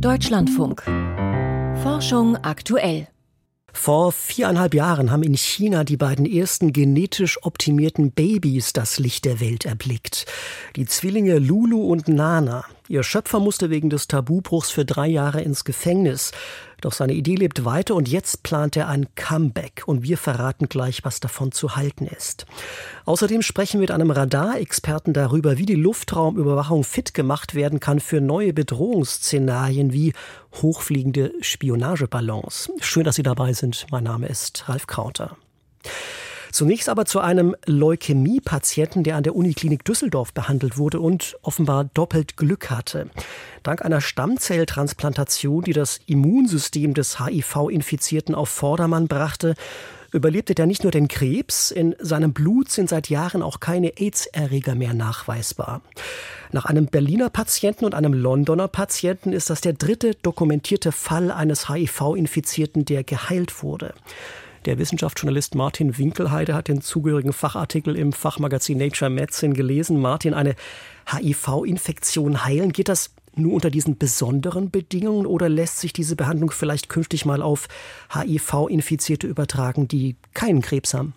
Deutschlandfunk. Forschung aktuell. Vor viereinhalb Jahren haben in China die beiden ersten genetisch optimierten Babys das Licht der Welt erblickt. Die Zwillinge Lulu und Nana. Ihr Schöpfer musste wegen des Tabubruchs für drei Jahre ins Gefängnis. Doch seine Idee lebt weiter und jetzt plant er ein Comeback und wir verraten gleich, was davon zu halten ist. Außerdem sprechen wir mit einem Radarexperten darüber, wie die Luftraumüberwachung fit gemacht werden kann für neue Bedrohungsszenarien wie hochfliegende Spionageballons. Schön, dass Sie dabei sind. Mein Name ist Ralf Krauter. Zunächst aber zu einem Leukämie-Patienten, der an der Uniklinik Düsseldorf behandelt wurde und offenbar doppelt Glück hatte. Dank einer Stammzelltransplantation, die das Immunsystem des HIV-Infizierten auf Vordermann brachte, überlebte der nicht nur den Krebs, in seinem Blut sind seit Jahren auch keine AIDS-Erreger mehr nachweisbar. Nach einem Berliner Patienten und einem Londoner Patienten ist das der dritte dokumentierte Fall eines HIV-Infizierten, der geheilt wurde. Der Wissenschaftsjournalist Martin Winkelheide hat den zugehörigen Fachartikel im Fachmagazin Nature Medicine gelesen. Martin, eine HIV-Infektion heilen, geht das nur unter diesen besonderen Bedingungen oder lässt sich diese Behandlung vielleicht künftig mal auf HIV-Infizierte übertragen, die keinen Krebs haben?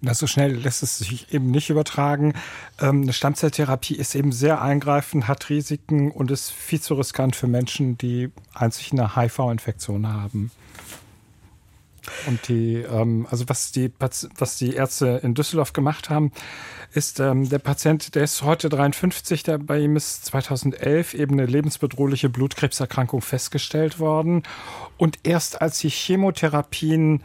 Na, so schnell lässt es sich eben nicht übertragen. Ähm, eine Stammzelltherapie ist eben sehr eingreifend, hat Risiken und ist viel zu riskant für Menschen, die einzig eine HIV-Infektion haben. Und die, ähm, also was die, was die Ärzte in Düsseldorf gemacht haben, ist ähm, der Patient, der ist heute 53, der, bei ihm ist 2011 eben eine lebensbedrohliche Blutkrebserkrankung festgestellt worden. Und erst als die Chemotherapien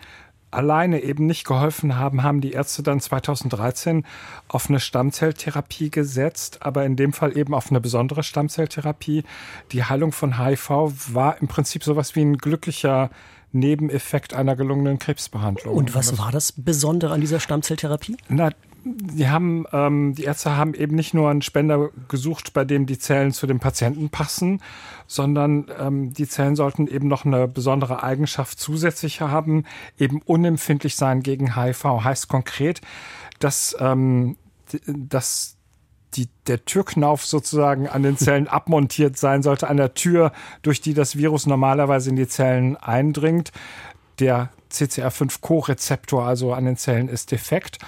alleine eben nicht geholfen haben, haben die Ärzte dann 2013 auf eine Stammzelltherapie gesetzt, aber in dem Fall eben auf eine besondere Stammzelltherapie. Die Heilung von HIV war im Prinzip sowas wie ein glücklicher Nebeneffekt einer gelungenen Krebsbehandlung. Und was war das Besondere an dieser Stammzelltherapie? Na, die haben, ähm, die Ärzte haben eben nicht nur einen Spender gesucht, bei dem die Zellen zu dem Patienten passen, sondern ähm, die Zellen sollten eben noch eine besondere Eigenschaft zusätzlich haben, eben unempfindlich sein gegen HIV. Heißt konkret, dass, ähm, dass die, der Türknauf sozusagen an den Zellen abmontiert sein sollte, an der Tür, durch die das Virus normalerweise in die Zellen eindringt. Der CCR5-Co-Rezeptor also an den Zellen ist defekt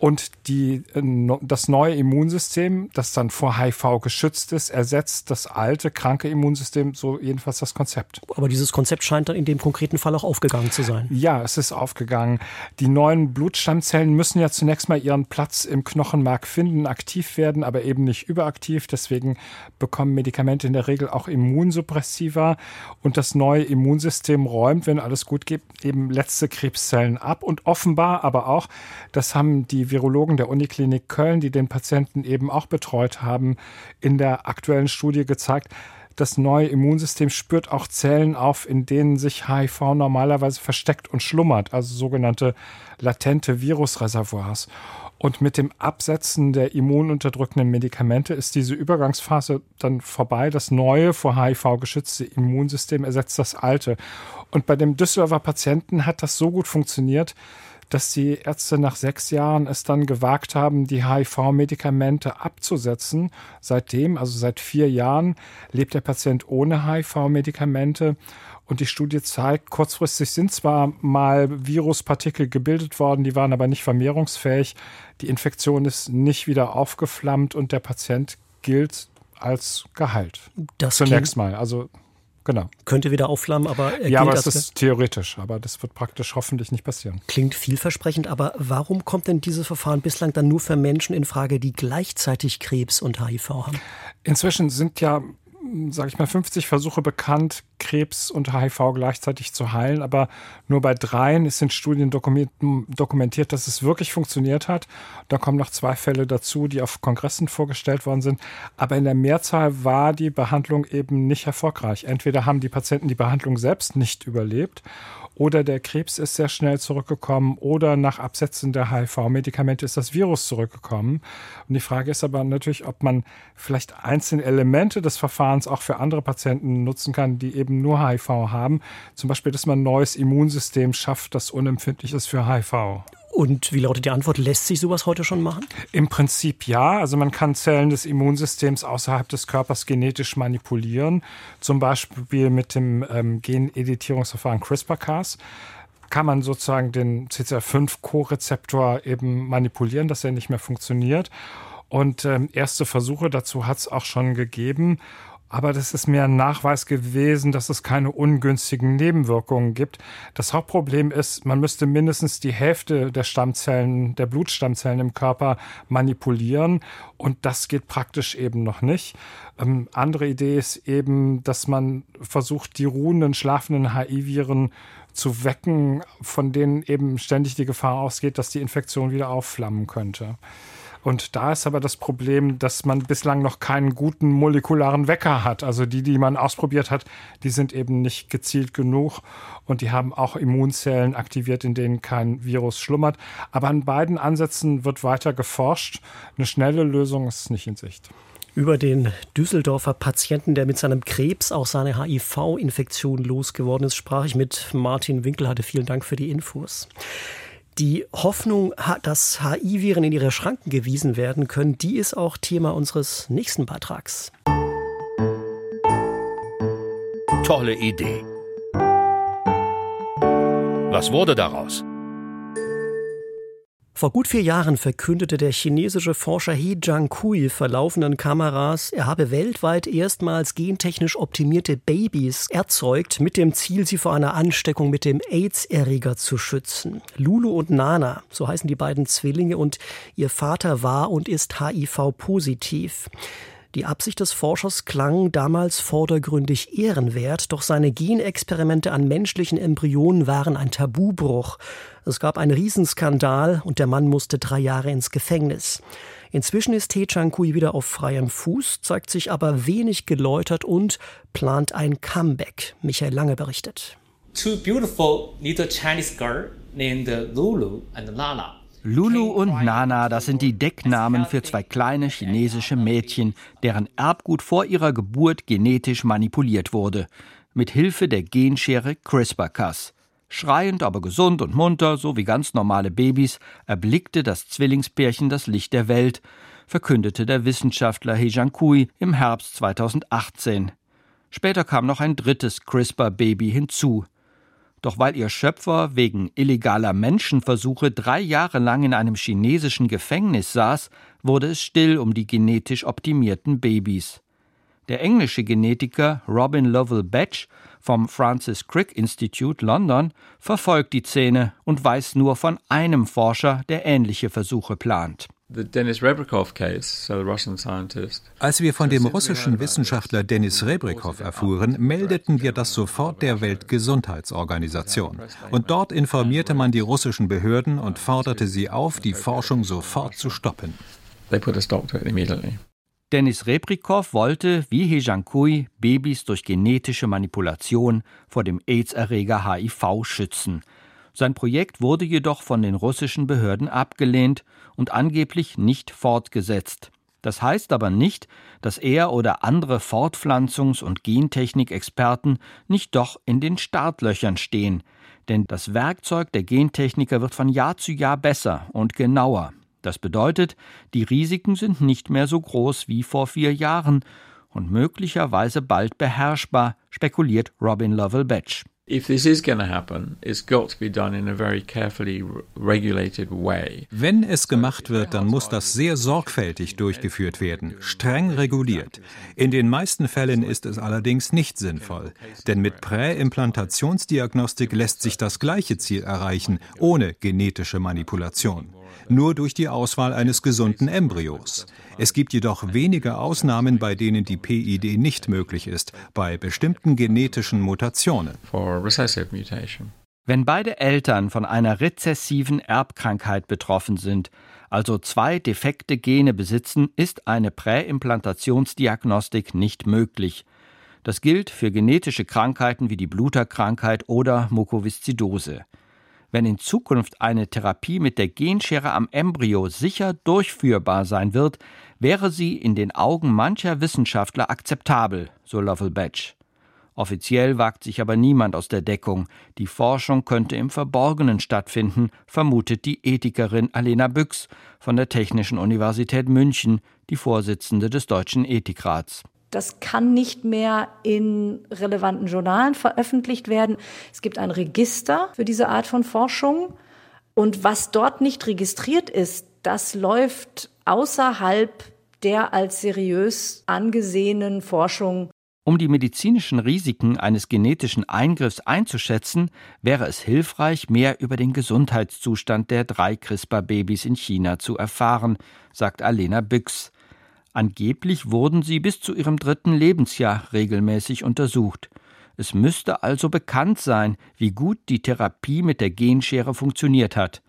und die, äh, das neue Immunsystem, das dann vor HIV geschützt ist, ersetzt das alte, kranke Immunsystem, so jedenfalls das Konzept. Aber dieses Konzept scheint dann in dem konkreten Fall auch aufgegangen zu sein. Ja, es ist aufgegangen. Die neuen Blutstammzellen müssen ja zunächst mal ihren Platz im Knochenmark finden, aktiv werden, aber eben nicht überaktiv. Deswegen bekommen Medikamente in der Regel auch Immunsuppressiva. Und das neue Immunsystem räumt, wenn alles gut geht, eben letzte Krebszellen ab. Und offenbar aber auch, das haben die Virologen der Uniklinik Köln, die den Patienten eben auch betreut haben, in der aktuellen Studie gezeigt, das neue Immunsystem spürt auch Zellen auf, in denen sich HIV normalerweise versteckt und schlummert, also sogenannte latente Virusreservoirs. Und mit dem Absetzen der immununterdrückenden Medikamente ist diese Übergangsphase dann vorbei. Das neue, vor HIV geschützte Immunsystem ersetzt das alte. Und bei dem Düsseldorfer Patienten hat das so gut funktioniert, dass die Ärzte nach sechs Jahren es dann gewagt haben, die HIV-Medikamente abzusetzen. Seitdem, also seit vier Jahren, lebt der Patient ohne HIV-Medikamente. Und die Studie zeigt, kurzfristig sind zwar mal Viruspartikel gebildet worden, die waren aber nicht vermehrungsfähig. Die Infektion ist nicht wieder aufgeflammt und der Patient gilt als geheilt. Das Zunächst mal. Also Genau. Könnte wieder aufflammen, aber ja, aber es ist theoretisch, aber das wird praktisch hoffentlich nicht passieren. Klingt vielversprechend, aber warum kommt denn dieses Verfahren bislang dann nur für Menschen in Frage, die gleichzeitig Krebs und HIV haben? Inzwischen sind ja sage ich mal, 50 Versuche bekannt, Krebs und HIV gleichzeitig zu heilen, aber nur bei dreien ist in Studien dokumentiert, dass es wirklich funktioniert hat. Da kommen noch zwei Fälle dazu, die auf Kongressen vorgestellt worden sind. Aber in der Mehrzahl war die Behandlung eben nicht erfolgreich. Entweder haben die Patienten die Behandlung selbst nicht überlebt oder der Krebs ist sehr schnell zurückgekommen oder nach Absetzen der HIV-Medikamente ist das Virus zurückgekommen. Und die Frage ist aber natürlich, ob man vielleicht einzelne Elemente des Verfahrens auch für andere Patienten nutzen kann, die eben nur HIV haben. Zum Beispiel, dass man ein neues Immunsystem schafft, das unempfindlich ist für HIV. Und wie lautet die Antwort? Lässt sich sowas heute schon machen? Im Prinzip ja. Also man kann Zellen des Immunsystems außerhalb des Körpers genetisch manipulieren. Zum Beispiel mit dem ähm, Geneditierungsverfahren CRISPR-Cas kann man sozusagen den CCR5-Co-Rezeptor eben manipulieren, dass er nicht mehr funktioniert. Und ähm, erste Versuche dazu hat es auch schon gegeben. Aber das ist mehr ein Nachweis gewesen, dass es keine ungünstigen Nebenwirkungen gibt. Das Hauptproblem ist, man müsste mindestens die Hälfte der Stammzellen, der Blutstammzellen im Körper manipulieren. Und das geht praktisch eben noch nicht. Ähm, andere Idee ist eben, dass man versucht, die ruhenden, schlafenden HIV-Viren zu wecken, von denen eben ständig die Gefahr ausgeht, dass die Infektion wieder aufflammen könnte. Und da ist aber das Problem, dass man bislang noch keinen guten molekularen Wecker hat. Also die, die man ausprobiert hat, die sind eben nicht gezielt genug und die haben auch Immunzellen aktiviert, in denen kein Virus schlummert. Aber an beiden Ansätzen wird weiter geforscht. Eine schnelle Lösung ist nicht in Sicht. Über den Düsseldorfer Patienten, der mit seinem Krebs auch seine HIV-Infektion losgeworden ist, sprach ich mit Martin Winkelharte. Vielen Dank für die Infos. Die Hoffnung, dass HI-Viren in ihre Schranken gewiesen werden können, die ist auch Thema unseres nächsten Beitrags. Tolle Idee. Was wurde daraus? Vor gut vier Jahren verkündete der chinesische Forscher He Jiankui vor laufenden Kameras, er habe weltweit erstmals gentechnisch optimierte Babys erzeugt, mit dem Ziel, sie vor einer Ansteckung mit dem AIDS-Erreger zu schützen. Lulu und Nana, so heißen die beiden Zwillinge, und ihr Vater war und ist HIV-positiv. Die Absicht des Forschers klang damals vordergründig ehrenwert, doch seine Genexperimente an menschlichen Embryonen waren ein Tabubruch. Es gab einen Riesenskandal und der Mann musste drei Jahre ins Gefängnis. Inzwischen ist He Chang-kui wieder auf freiem Fuß, zeigt sich aber wenig geläutert und plant ein Comeback. Michael Lange berichtet. Two beautiful little Chinese girls named Lulu and Nana Lulu und Nana, das sind die Decknamen für zwei kleine chinesische Mädchen, deren Erbgut vor ihrer Geburt genetisch manipuliert wurde, mit Hilfe der Genschere CRISPR-Cas. Schreiend, aber gesund und munter, so wie ganz normale Babys, erblickte das Zwillingspärchen das Licht der Welt, verkündete der Wissenschaftler He Jiankui im Herbst 2018. Später kam noch ein drittes CRISPR-Baby hinzu. Doch weil ihr Schöpfer wegen illegaler Menschenversuche drei Jahre lang in einem chinesischen Gefängnis saß, wurde es still um die genetisch optimierten Babys. Der englische Genetiker Robin Lovell Batch vom Francis Crick Institute London verfolgt die Szene und weiß nur von einem Forscher, der ähnliche Versuche plant. Als wir von dem russischen Wissenschaftler Denis Rebrikov erfuhren, meldeten wir das sofort der Weltgesundheitsorganisation. Und dort informierte man die russischen Behörden und forderte sie auf, die Forschung sofort zu stoppen. Denis Rebrikov wollte, wie He Jiankui, Babys durch genetische Manipulation vor dem AIDS-Erreger HIV schützen. Sein Projekt wurde jedoch von den russischen Behörden abgelehnt und angeblich nicht fortgesetzt. Das heißt aber nicht, dass er oder andere Fortpflanzungs- und Gentechnikexperten nicht doch in den Startlöchern stehen, denn das Werkzeug der Gentechniker wird von Jahr zu Jahr besser und genauer. Das bedeutet, die Risiken sind nicht mehr so groß wie vor vier Jahren und möglicherweise bald beherrschbar, spekuliert Robin Lovell Batch. Wenn es gemacht wird, dann muss das sehr sorgfältig durchgeführt werden, streng reguliert. In den meisten Fällen ist es allerdings nicht sinnvoll, denn mit Präimplantationsdiagnostik lässt sich das gleiche Ziel erreichen, ohne genetische Manipulation nur durch die Auswahl eines gesunden Embryos. Es gibt jedoch wenige Ausnahmen, bei denen die PID nicht möglich ist, bei bestimmten genetischen Mutationen. Wenn beide Eltern von einer rezessiven Erbkrankheit betroffen sind, also zwei defekte Gene besitzen, ist eine Präimplantationsdiagnostik nicht möglich. Das gilt für genetische Krankheiten wie die Bluterkrankheit oder Mukoviszidose. Wenn in Zukunft eine Therapie mit der Genschere am Embryo sicher durchführbar sein wird, wäre sie in den Augen mancher Wissenschaftler akzeptabel, so Lovell Batch. Offiziell wagt sich aber niemand aus der Deckung. Die Forschung könnte im Verborgenen stattfinden, vermutet die Ethikerin Alena Büchs von der Technischen Universität München, die Vorsitzende des Deutschen Ethikrats. Das kann nicht mehr in relevanten Journalen veröffentlicht werden. Es gibt ein Register für diese Art von Forschung. Und was dort nicht registriert ist, das läuft außerhalb der als seriös angesehenen Forschung um die medizinischen Risiken eines genetischen Eingriffs einzuschätzen, wäre es hilfreich, mehr über den Gesundheitszustand der drei CRISPR-Babys in China zu erfahren, sagt Alena Büchs. Angeblich wurden sie bis zu ihrem dritten Lebensjahr regelmäßig untersucht. Es müsste also bekannt sein, wie gut die Therapie mit der Genschere funktioniert hat.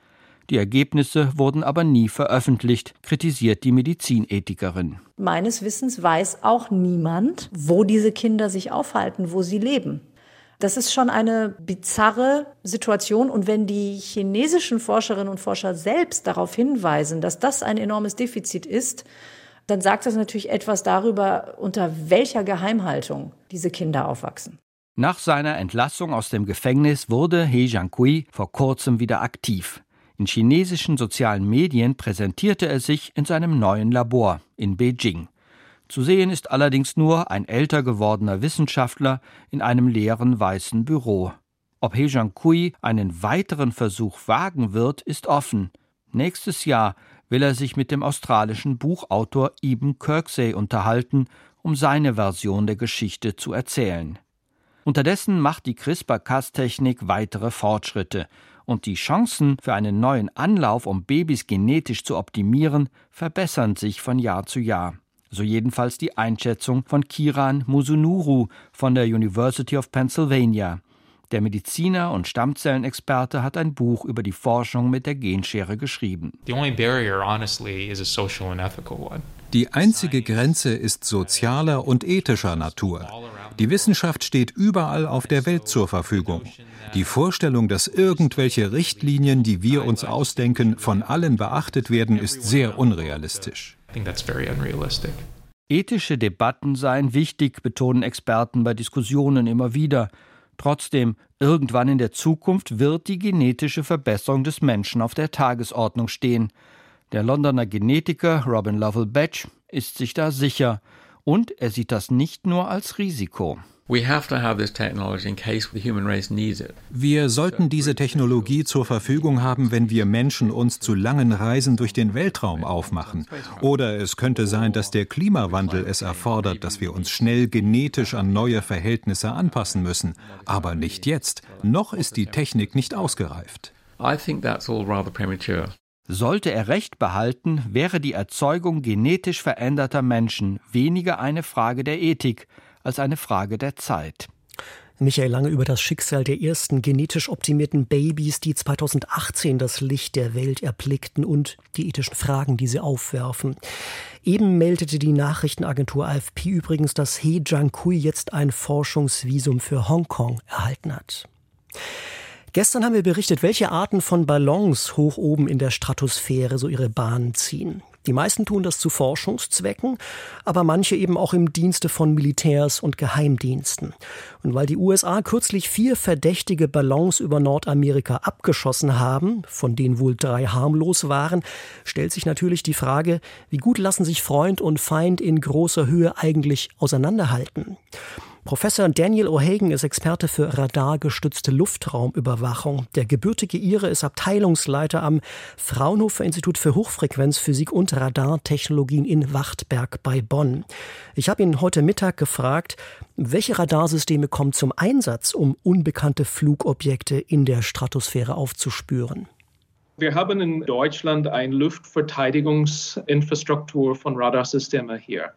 Die Ergebnisse wurden aber nie veröffentlicht, kritisiert die Medizinethikerin. Meines Wissens weiß auch niemand, wo diese Kinder sich aufhalten, wo sie leben. Das ist schon eine bizarre Situation. Und wenn die chinesischen Forscherinnen und Forscher selbst darauf hinweisen, dass das ein enormes Defizit ist, dann sagt das natürlich etwas darüber, unter welcher Geheimhaltung diese Kinder aufwachsen. Nach seiner Entlassung aus dem Gefängnis wurde He Jiankui vor kurzem wieder aktiv. In chinesischen sozialen Medien präsentierte er sich in seinem neuen Labor in Beijing. Zu sehen ist allerdings nur ein älter gewordener Wissenschaftler in einem leeren weißen Büro. Ob He Jiankui einen weiteren Versuch wagen wird, ist offen. Nächstes Jahr will er sich mit dem australischen Buchautor Eben Kirksey unterhalten, um seine Version der Geschichte zu erzählen. Unterdessen macht die CRISPR-Cas-Technik weitere Fortschritte und die Chancen für einen neuen Anlauf, um Babys genetisch zu optimieren, verbessern sich von Jahr zu Jahr. So jedenfalls die Einschätzung von Kiran Musunuru von der University of Pennsylvania. Der Mediziner und Stammzellenexperte hat ein Buch über die Forschung mit der Genschere geschrieben. Die einzige Grenze ist sozialer und ethischer Natur. Die Wissenschaft steht überall auf der Welt zur Verfügung. Die Vorstellung, dass irgendwelche Richtlinien, die wir uns ausdenken, von allen beachtet werden, ist sehr unrealistisch. Ethische Debatten seien wichtig, betonen Experten bei Diskussionen immer wieder. Trotzdem, irgendwann in der Zukunft wird die genetische Verbesserung des Menschen auf der Tagesordnung stehen. Der Londoner Genetiker Robin Lovell Batch ist sich da sicher. Und er sieht das nicht nur als Risiko. Wir sollten diese Technologie zur Verfügung haben, wenn wir Menschen uns zu langen Reisen durch den Weltraum aufmachen. Oder es könnte sein, dass der Klimawandel es erfordert, dass wir uns schnell genetisch an neue Verhältnisse anpassen müssen. Aber nicht jetzt. Noch ist die Technik nicht ausgereift. Sollte er Recht behalten, wäre die Erzeugung genetisch veränderter Menschen weniger eine Frage der Ethik als eine Frage der Zeit. Michael Lange über das Schicksal der ersten genetisch optimierten Babys, die 2018 das Licht der Welt erblickten und die ethischen Fragen, die sie aufwerfen. Eben meldete die Nachrichtenagentur AFP übrigens, dass He Jiankui jetzt ein Forschungsvisum für Hongkong erhalten hat. Gestern haben wir berichtet, welche Arten von Ballons hoch oben in der Stratosphäre so ihre Bahnen ziehen. Die meisten tun das zu Forschungszwecken, aber manche eben auch im Dienste von Militärs und Geheimdiensten. Und weil die USA kürzlich vier verdächtige Ballons über Nordamerika abgeschossen haben, von denen wohl drei harmlos waren, stellt sich natürlich die Frage, wie gut lassen sich Freund und Feind in großer Höhe eigentlich auseinanderhalten. Professor Daniel O'Hagan ist Experte für radargestützte Luftraumüberwachung. Der gebürtige Ire ist Abteilungsleiter am Fraunhofer Institut für Hochfrequenzphysik und Radartechnologien in Wachtberg bei Bonn. Ich habe ihn heute Mittag gefragt, welche Radarsysteme kommen zum Einsatz, um unbekannte Flugobjekte in der Stratosphäre aufzuspüren? Wir haben in Deutschland eine Luftverteidigungsinfrastruktur von Radarsystemen hier.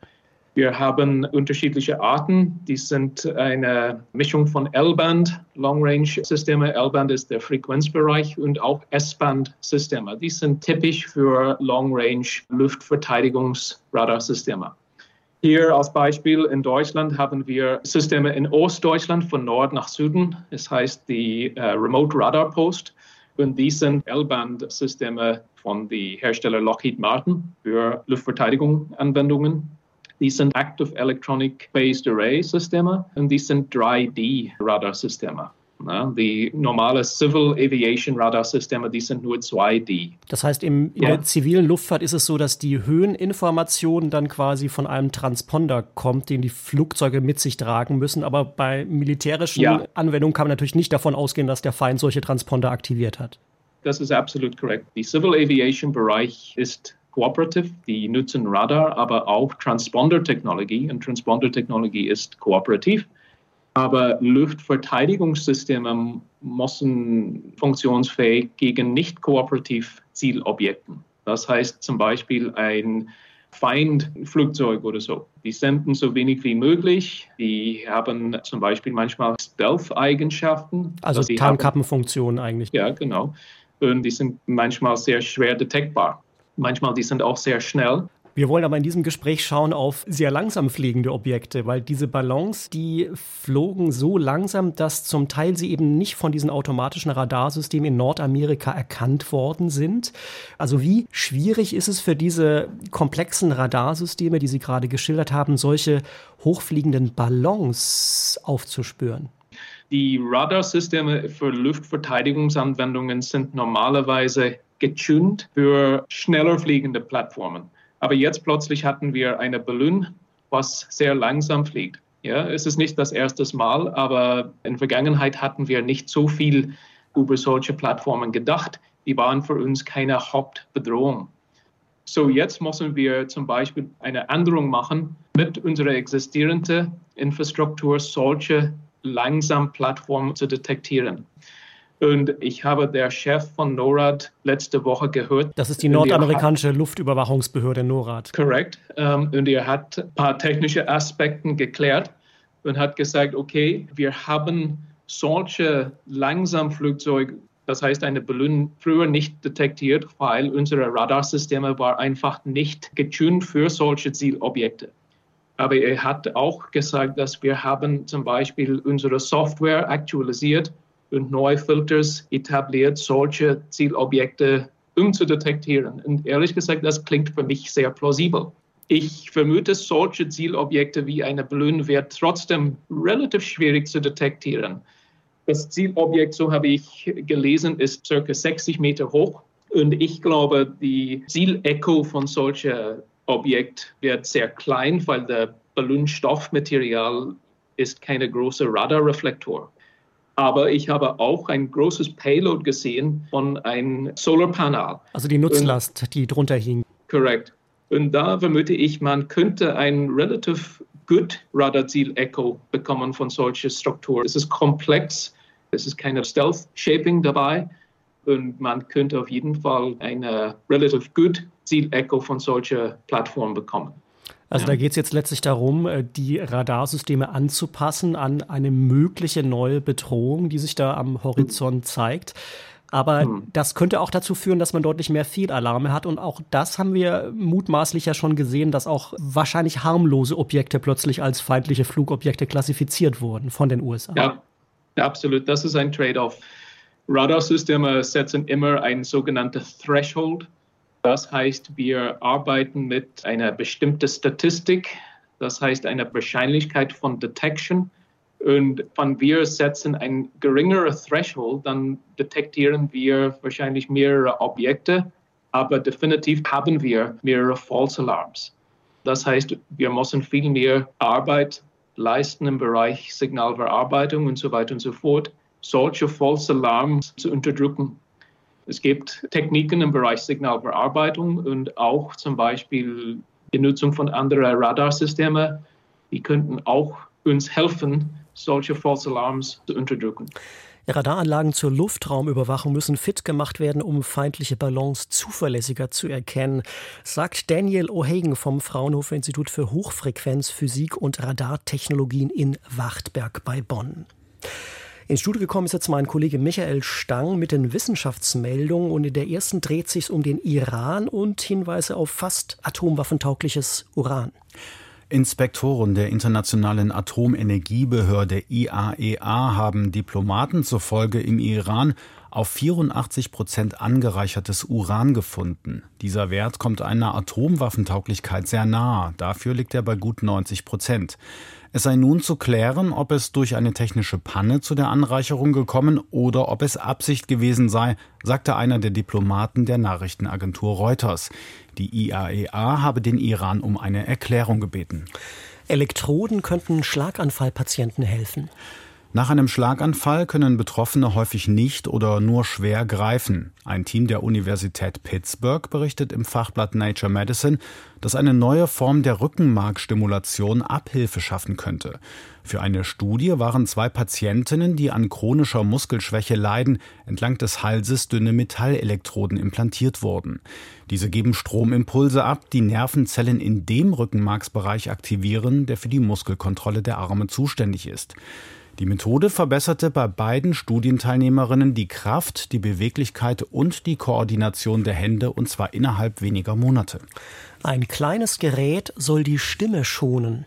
Wir haben unterschiedliche Arten. Die sind eine Mischung von L-Band, Long-Range-Systeme. L-Band ist der Frequenzbereich und auch S-Band-Systeme. Die sind typisch für Long-Range-Luftverteidigungsradarsysteme. Hier als Beispiel in Deutschland haben wir Systeme in Ostdeutschland von Nord nach Süden. Das heißt die uh, Remote Radar Post. Und die sind L-Band-Systeme von dem Hersteller Lockheed Martin für Luftverteidigungsanwendungen. Die sind Active Electronic Phased Array Systeme und die sind 3D Radarsysteme. Ja, die normale Civil Aviation Radarsysteme, die sind nur 2D. Das heißt, im, in ja. der zivilen Luftfahrt ist es so, dass die Höheninformation dann quasi von einem Transponder kommt, den die Flugzeuge mit sich tragen müssen. Aber bei militärischen ja. Anwendungen kann man natürlich nicht davon ausgehen, dass der Feind solche Transponder aktiviert hat. Das ist absolut korrekt. Die Civil Aviation Bereich ist kooperativ. Die nutzen Radar, aber auch Transponder-Technologie. Und Transponder-Technologie ist kooperativ. Aber Luftverteidigungssysteme müssen funktionsfähig gegen nicht kooperativ Zielobjekten. Das heißt zum Beispiel ein Feindflugzeug oder so. Die senden so wenig wie möglich. Die haben zum Beispiel manchmal Stealth-Eigenschaften. Also Tarnkappenfunktionen eigentlich. Ja, genau. Und die sind manchmal sehr schwer detektbar. Manchmal die sind auch sehr schnell. Wir wollen aber in diesem Gespräch schauen auf sehr langsam fliegende Objekte, weil diese Ballons, die flogen so langsam, dass zum Teil sie eben nicht von diesen automatischen Radarsystemen in Nordamerika erkannt worden sind. Also wie schwierig ist es für diese komplexen Radarsysteme, die Sie gerade geschildert haben, solche hochfliegenden Ballons aufzuspüren? Die Radarsysteme für Luftverteidigungsanwendungen sind normalerweise getuned für schneller fliegende Plattformen. Aber jetzt plötzlich hatten wir eine Ballon, was sehr langsam fliegt. Ja, es ist nicht das erste Mal, aber in der Vergangenheit hatten wir nicht so viel über solche Plattformen gedacht. Die waren für uns keine Hauptbedrohung. So jetzt müssen wir zum Beispiel eine Änderung machen mit unserer existierenden Infrastruktur, solche langsam Plattformen zu detektieren. Und ich habe der Chef von NORAD letzte Woche gehört. Das ist die nordamerikanische hat, Luftüberwachungsbehörde NORAD. Korrekt. Ähm, und er hat ein paar technische Aspekte geklärt und hat gesagt, okay, wir haben solche Langsamflugzeuge, das heißt eine Ballon, früher nicht detektiert, weil unsere Radarsysteme war einfach nicht getuned für solche Zielobjekte. Aber er hat auch gesagt, dass wir haben zum Beispiel unsere Software aktualisiert und neue Filters etabliert, solche Zielobjekte umzudetektieren. Und ehrlich gesagt, das klingt für mich sehr plausibel. Ich vermute, solche Zielobjekte wie eine Ballon wird trotzdem relativ schwierig zu detektieren. Das Zielobjekt, so habe ich gelesen, ist circa 60 Meter hoch. Und ich glaube, die Zielecho von solchen Objekt wird sehr klein, weil der Ballonstoffmaterial ist keine große Radarreflektor. Aber ich habe auch ein großes Payload gesehen von einem Solarpanel. Also die Nutzlast, Und, die drunter hing. Korrekt. Und da vermute ich, man könnte ein relativ gut Radarziel-Echo bekommen von solcher Struktur. Es ist komplex, es ist keine Stealth-Shaping dabei und man könnte auf jeden Fall eine relativ gut Ziel-Echo von solcher Plattform bekommen. Also da geht es jetzt letztlich darum, äh, die Radarsysteme anzupassen an eine mögliche neue Bedrohung, die sich da am Horizont zeigt. Aber hm. das könnte auch dazu führen, dass man deutlich mehr Fehlalarme hat. Und auch das haben wir mutmaßlich ja schon gesehen, dass auch wahrscheinlich harmlose Objekte plötzlich als feindliche Flugobjekte klassifiziert wurden von den USA. Ja, absolut. Das ist ein Trade-off. Radarsysteme setzen immer ein sogenanntes Threshold das heißt, wir arbeiten mit einer bestimmten Statistik, das heißt eine Wahrscheinlichkeit von Detection. Und wenn wir setzen ein geringeres Threshold, dann detektieren wir wahrscheinlich mehrere Objekte, aber definitiv haben wir mehrere False Alarms. Das heißt, wir müssen viel mehr Arbeit leisten im Bereich Signalverarbeitung und so weiter und so fort, solche False Alarms zu unterdrücken. Es gibt Techniken im Bereich Signalverarbeitung und auch zum Beispiel die Nutzung von anderen Radarsystemen, die könnten auch uns helfen, solche False Alarms zu unterdrücken. Radaranlagen zur Luftraumüberwachung müssen fit gemacht werden, um feindliche Ballons zuverlässiger zu erkennen, sagt Daniel O'Hagan vom Fraunhofer Institut für Hochfrequenzphysik und Radartechnologien in Wachtberg bei Bonn. Ins Studio gekommen ist jetzt mein Kollege Michael Stang mit den Wissenschaftsmeldungen und in der ersten dreht sich um den Iran und Hinweise auf fast atomwaffentaugliches Uran. Inspektoren der Internationalen Atomenergiebehörde IAEA e haben Diplomaten zufolge im Iran auf 84 Prozent angereichertes Uran gefunden. Dieser Wert kommt einer Atomwaffentauglichkeit sehr nahe. Dafür liegt er bei gut 90 Prozent. Es sei nun zu klären, ob es durch eine technische Panne zu der Anreicherung gekommen oder ob es Absicht gewesen sei, sagte einer der Diplomaten der Nachrichtenagentur Reuters. Die IAEA e habe den Iran um eine Erklärung gebeten. Elektroden könnten Schlaganfallpatienten helfen. Nach einem Schlaganfall können Betroffene häufig nicht oder nur schwer greifen. Ein Team der Universität Pittsburgh berichtet im Fachblatt Nature Medicine, dass eine neue Form der Rückenmarkstimulation Abhilfe schaffen könnte. Für eine Studie waren zwei Patientinnen, die an chronischer Muskelschwäche leiden, entlang des Halses dünne Metallelektroden implantiert wurden. Diese geben Stromimpulse ab, die Nervenzellen in dem Rückenmarksbereich aktivieren, der für die Muskelkontrolle der Arme zuständig ist. Die Methode verbesserte bei beiden Studienteilnehmerinnen die Kraft, die Beweglichkeit und die Koordination der Hände, und zwar innerhalb weniger Monate. Ein kleines Gerät soll die Stimme schonen.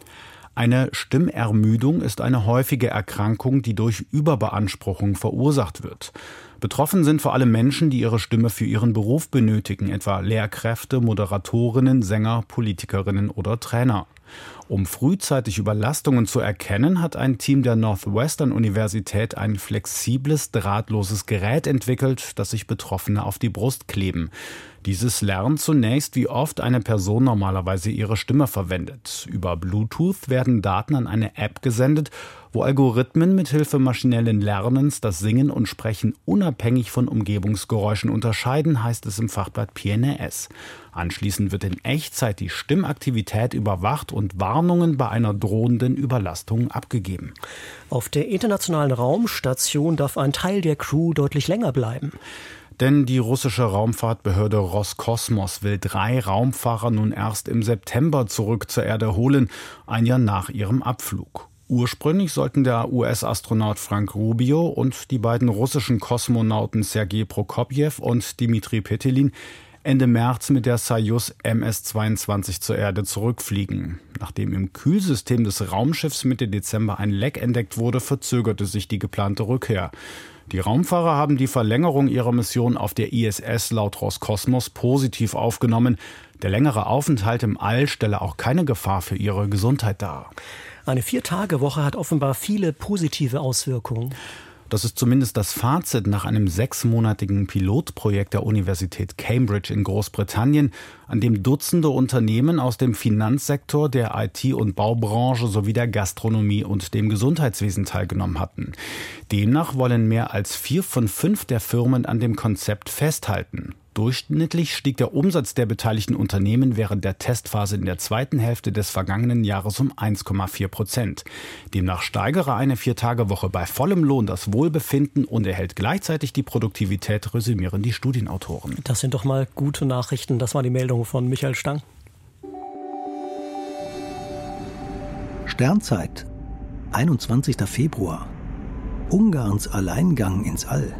Eine Stimmermüdung ist eine häufige Erkrankung, die durch Überbeanspruchung verursacht wird. Betroffen sind vor allem Menschen, die ihre Stimme für ihren Beruf benötigen, etwa Lehrkräfte, Moderatorinnen, Sänger, Politikerinnen oder Trainer. Um frühzeitig Überlastungen zu erkennen, hat ein Team der Northwestern Universität ein flexibles, drahtloses Gerät entwickelt, das sich Betroffene auf die Brust kleben. Dieses lernt zunächst, wie oft eine Person normalerweise ihre Stimme verwendet. Über Bluetooth werden Daten an eine App gesendet, wo Algorithmen mithilfe maschinellen Lernens das Singen und Sprechen unabhängig von Umgebungsgeräuschen unterscheiden, heißt es im Fachblatt PNAS. Anschließend wird in Echtzeit die Stimmaktivität überwacht und Warnungen bei einer drohenden Überlastung abgegeben. Auf der internationalen Raumstation darf ein Teil der Crew deutlich länger bleiben. Denn die russische Raumfahrtbehörde Roskosmos will drei Raumfahrer nun erst im September zurück zur Erde holen, ein Jahr nach ihrem Abflug. Ursprünglich sollten der US-Astronaut Frank Rubio und die beiden russischen Kosmonauten Sergei Prokopjew und Dmitri Petelin Ende März mit der Soyuz MS-22 zur Erde zurückfliegen. Nachdem im Kühlsystem des Raumschiffs Mitte Dezember ein Leck entdeckt wurde, verzögerte sich die geplante Rückkehr. Die Raumfahrer haben die Verlängerung ihrer Mission auf der ISS laut Roskosmos positiv aufgenommen. Der längere Aufenthalt im All stelle auch keine Gefahr für ihre Gesundheit dar. Eine Vier-Tage-Woche hat offenbar viele positive Auswirkungen. Das ist zumindest das Fazit nach einem sechsmonatigen Pilotprojekt der Universität Cambridge in Großbritannien, an dem Dutzende Unternehmen aus dem Finanzsektor, der IT- und Baubranche sowie der Gastronomie und dem Gesundheitswesen teilgenommen hatten. Demnach wollen mehr als vier von fünf der Firmen an dem Konzept festhalten. Durchschnittlich stieg der Umsatz der beteiligten Unternehmen während der Testphase in der zweiten Hälfte des vergangenen Jahres um 1,4 Prozent. Demnach steigere eine Viertagewoche bei vollem Lohn das Wohlbefinden und erhält gleichzeitig die Produktivität, resümieren die Studienautoren. Das sind doch mal gute Nachrichten. Das war die Meldung von Michael Stang. Sternzeit, 21. Februar. Ungarns Alleingang ins All.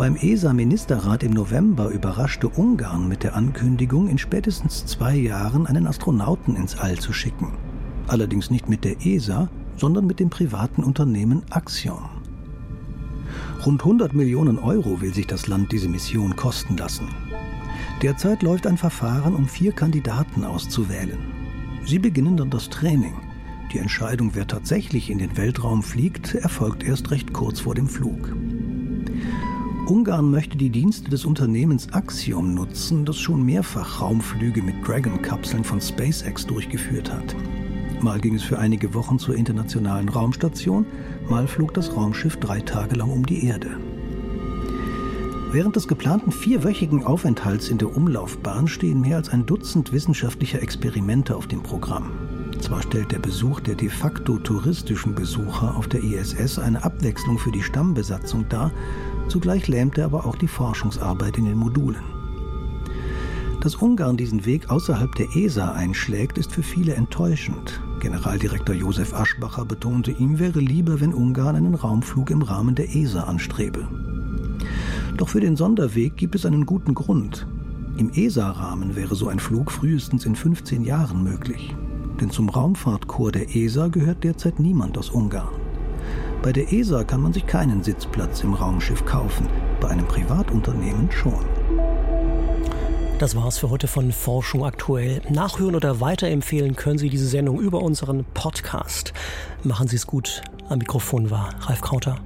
Beim ESA-Ministerrat im November überraschte Ungarn mit der Ankündigung, in spätestens zwei Jahren einen Astronauten ins All zu schicken. Allerdings nicht mit der ESA, sondern mit dem privaten Unternehmen Axiom. Rund 100 Millionen Euro will sich das Land diese Mission kosten lassen. Derzeit läuft ein Verfahren, um vier Kandidaten auszuwählen. Sie beginnen dann das Training. Die Entscheidung, wer tatsächlich in den Weltraum fliegt, erfolgt erst recht kurz vor dem Flug. Ungarn möchte die Dienste des Unternehmens Axiom nutzen, das schon mehrfach Raumflüge mit Dragon-Kapseln von SpaceX durchgeführt hat. Mal ging es für einige Wochen zur internationalen Raumstation, mal flog das Raumschiff drei Tage lang um die Erde. Während des geplanten vierwöchigen Aufenthalts in der Umlaufbahn stehen mehr als ein Dutzend wissenschaftlicher Experimente auf dem Programm. Zwar stellt der Besuch der de facto touristischen Besucher auf der ISS eine Abwechslung für die Stammbesatzung dar, Zugleich lähmt er aber auch die Forschungsarbeit in den Modulen. Dass Ungarn diesen Weg außerhalb der ESA einschlägt, ist für viele enttäuschend. Generaldirektor Josef Aschbacher betonte, ihm wäre lieber, wenn Ungarn einen Raumflug im Rahmen der ESA anstrebe. Doch für den Sonderweg gibt es einen guten Grund. Im ESA-Rahmen wäre so ein Flug frühestens in 15 Jahren möglich. Denn zum Raumfahrtkorps der ESA gehört derzeit niemand aus Ungarn. Bei der ESA kann man sich keinen Sitzplatz im Raumschiff kaufen, bei einem Privatunternehmen schon. Das war's für heute von Forschung aktuell. Nachhören oder weiterempfehlen können Sie diese Sendung über unseren Podcast. Machen Sie es gut. Am Mikrofon war Ralf Krauter.